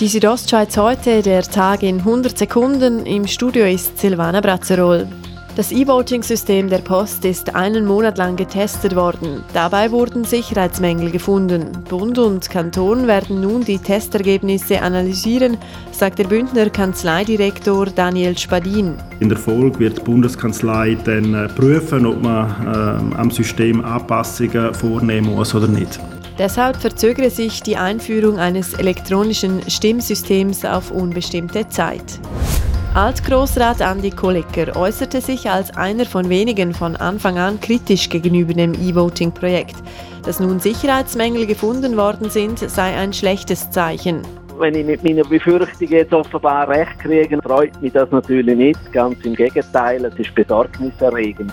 Die Südostschweiz heute, der Tag in 100 Sekunden. Im Studio ist Silvana Brazzerol. Das E-Voting-System der Post ist einen Monat lang getestet worden. Dabei wurden Sicherheitsmängel gefunden. Bund und Kanton werden nun die Testergebnisse analysieren, sagt der Bündner Kanzleidirektor Daniel Spadin. In der Folge wird die Bundeskanzlei dann äh, prüfen, ob man äh, am System Anpassungen vornehmen muss oder nicht. Deshalb verzögere sich die Einführung eines elektronischen Stimmsystems auf unbestimmte Zeit. Altgroßrat Andi Kollecker äußerte sich als einer von wenigen von Anfang an kritisch gegenüber dem E-Voting-Projekt. Dass nun Sicherheitsmängel gefunden worden sind, sei ein schlechtes Zeichen. Wenn ich mit meiner Befürchtung jetzt offenbar recht kriege, freut mich das natürlich nicht. Ganz im Gegenteil, es ist besorgniserregend.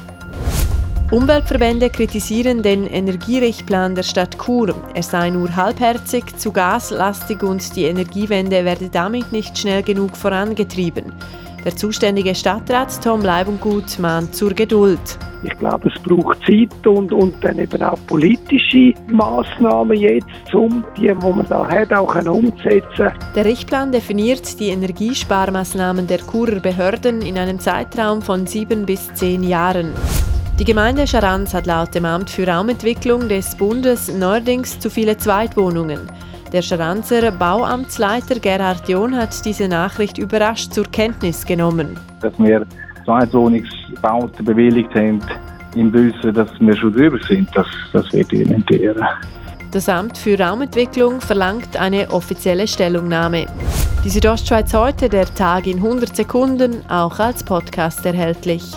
Umweltverbände kritisieren den Energierichtplan der Stadt Chur. Er sei nur halbherzig, zu gaslastig und die Energiewende werde damit nicht schnell genug vorangetrieben. Der zuständige Stadtrat Tom Leibungut mahnt zur Geduld. Ich glaube, es braucht Zeit und, und dann eben auch politische Maßnahmen jetzt, um die, die man da hat, auch umzusetzen. Der Richtplan definiert die Energiesparmaßnahmen der Churer Behörden in einem Zeitraum von sieben bis zehn Jahren. Die Gemeinde Scharanz hat laut dem Amt für Raumentwicklung des Bundes neuerdings zu viele Zweitwohnungen. Der Scharanzer Bauamtsleiter Gerhard John hat diese Nachricht überrascht zur Kenntnis genommen. Dass wir Zweitwohnungsbauten bewilligt haben, im Wissen, dass wir schon drüber sind, das, das wird Ihnen entbehren. Das Amt für Raumentwicklung verlangt eine offizielle Stellungnahme. Die Südostschweiz heute, der Tag in 100 Sekunden, auch als Podcast erhältlich.